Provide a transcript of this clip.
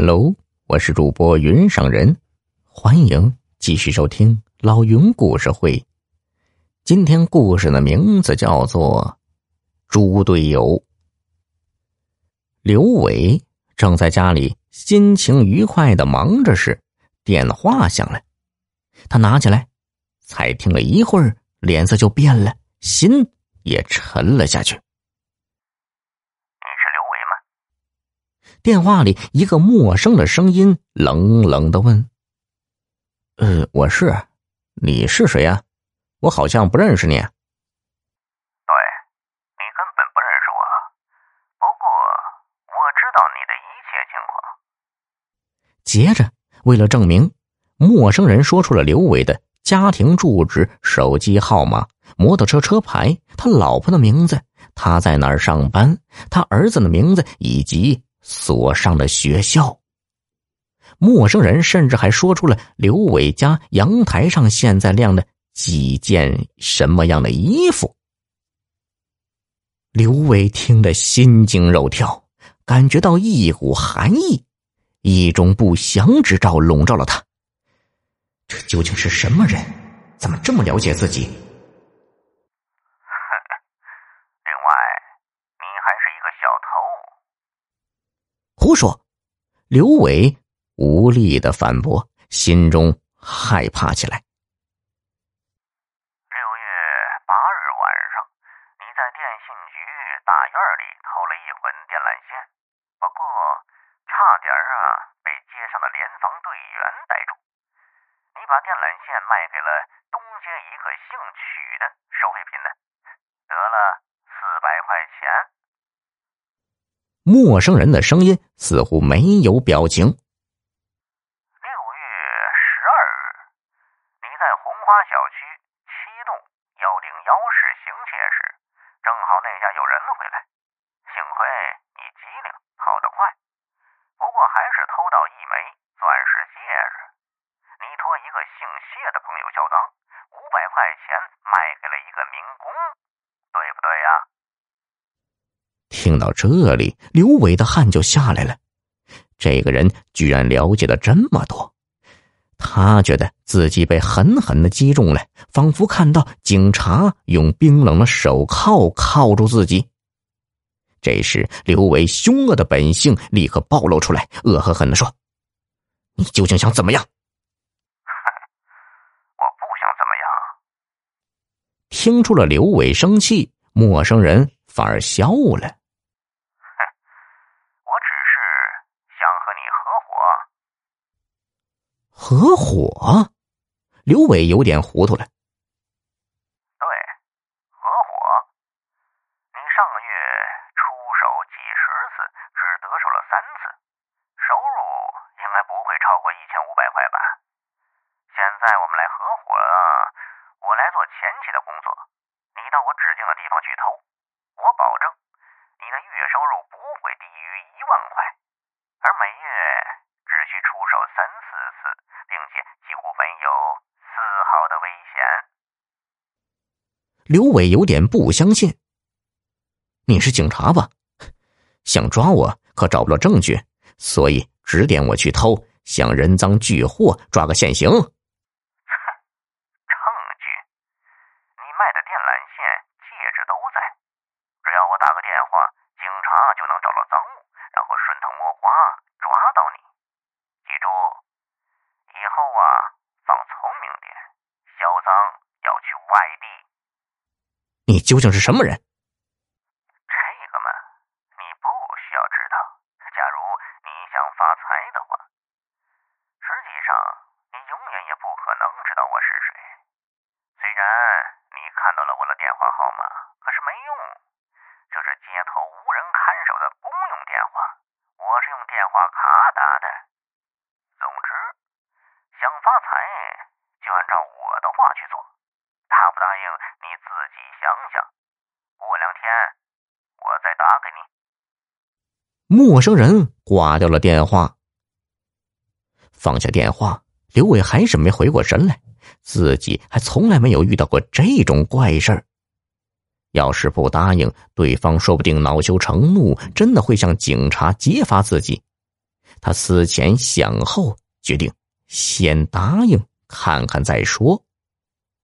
喽我是主播云上人，欢迎继续收听老云故事会。今天故事的名字叫做《猪队友》。刘伟正在家里心情愉快的忙着时，电话响了。他拿起来，才听了一会儿，脸色就变了，心也沉了下去。电话里一个陌生的声音冷冷的问：“呃，我是，你是谁呀？我好像不认识你。”“对，你根本不认识我，不过我知道你的一切情况。”接着，为了证明，陌生人说出了刘伟的家庭住址、手机号码、摩托车车牌、他老婆的名字、他在哪儿上班、他儿子的名字以及。锁上了学校，陌生人甚至还说出了刘伟家阳台上现在晾的几件什么样的衣服。刘伟听得心惊肉跳，感觉到一股寒意，一种不祥之兆笼罩了他。这究竟是什么人？怎么这么了解自己？胡说！刘伟无力的反驳，心中害怕起来。六月八日晚上，你在电信局大院里偷了一捆电缆线，不过差点啊被街上的联防队员逮住。你把电缆线卖给了东街一个姓曲的收废品的，得了四百块钱。陌生人的声音似乎没有表情。六月十二日，你在红花小区七栋幺零幺室行窃时，正好那家有人回来，幸亏你机灵跑得快，不过还是偷到一枚钻石戒指。你托一个姓谢的朋友销赃，五百块钱卖给了一个民工，对不对呀？听到这里，刘伟的汗就下来了。这个人居然了解的这么多，他觉得自己被狠狠的击中了，仿佛看到警察用冰冷的手铐铐住自己。这时，刘伟凶恶的本性立刻暴露出来，恶狠狠的说：“你究竟想怎么样？”“我不想怎么样。”听出了刘伟生气，陌生人反而笑了。合伙，刘伟有点糊涂了。对，合伙。你上个月出手几十次，只得手了三次，收入应该不会超过一千五百块吧？现在我们来合伙，我来做前期的工作，你到我指定的地方去偷，我保证你的月收入不会低于一万块，而每月只需出手三四次。并且几乎没有丝毫的危险。刘伟有点不相信。你是警察吧？想抓我可找不到证据，所以指点我去偷，想人赃俱获，抓个现行。哼，证据？你卖的电缆线、戒指都在，只要我打个电话，警察就能找到赃物，然后顺藤摸瓜抓到你。记住。以后啊，放聪明点，销赃要去外地。你究竟是什么人？这个嘛，你不需要知道。假如你想发财的话，实际上你永远也不可能知道我是谁。虽然你看到了我的电话号码，可是没用，这是街头无人看守的公用电话，我是用电话卡打的。发财就按照我的话去做，答不答应你自己你想想。过两天我再打给你。陌生人挂掉了电话，放下电话，刘伟还是没回过神来，自己还从来没有遇到过这种怪事儿。要是不答应，对方说不定恼羞成怒，真的会向警察揭发自己。他思前想后，决定先答应看看再说。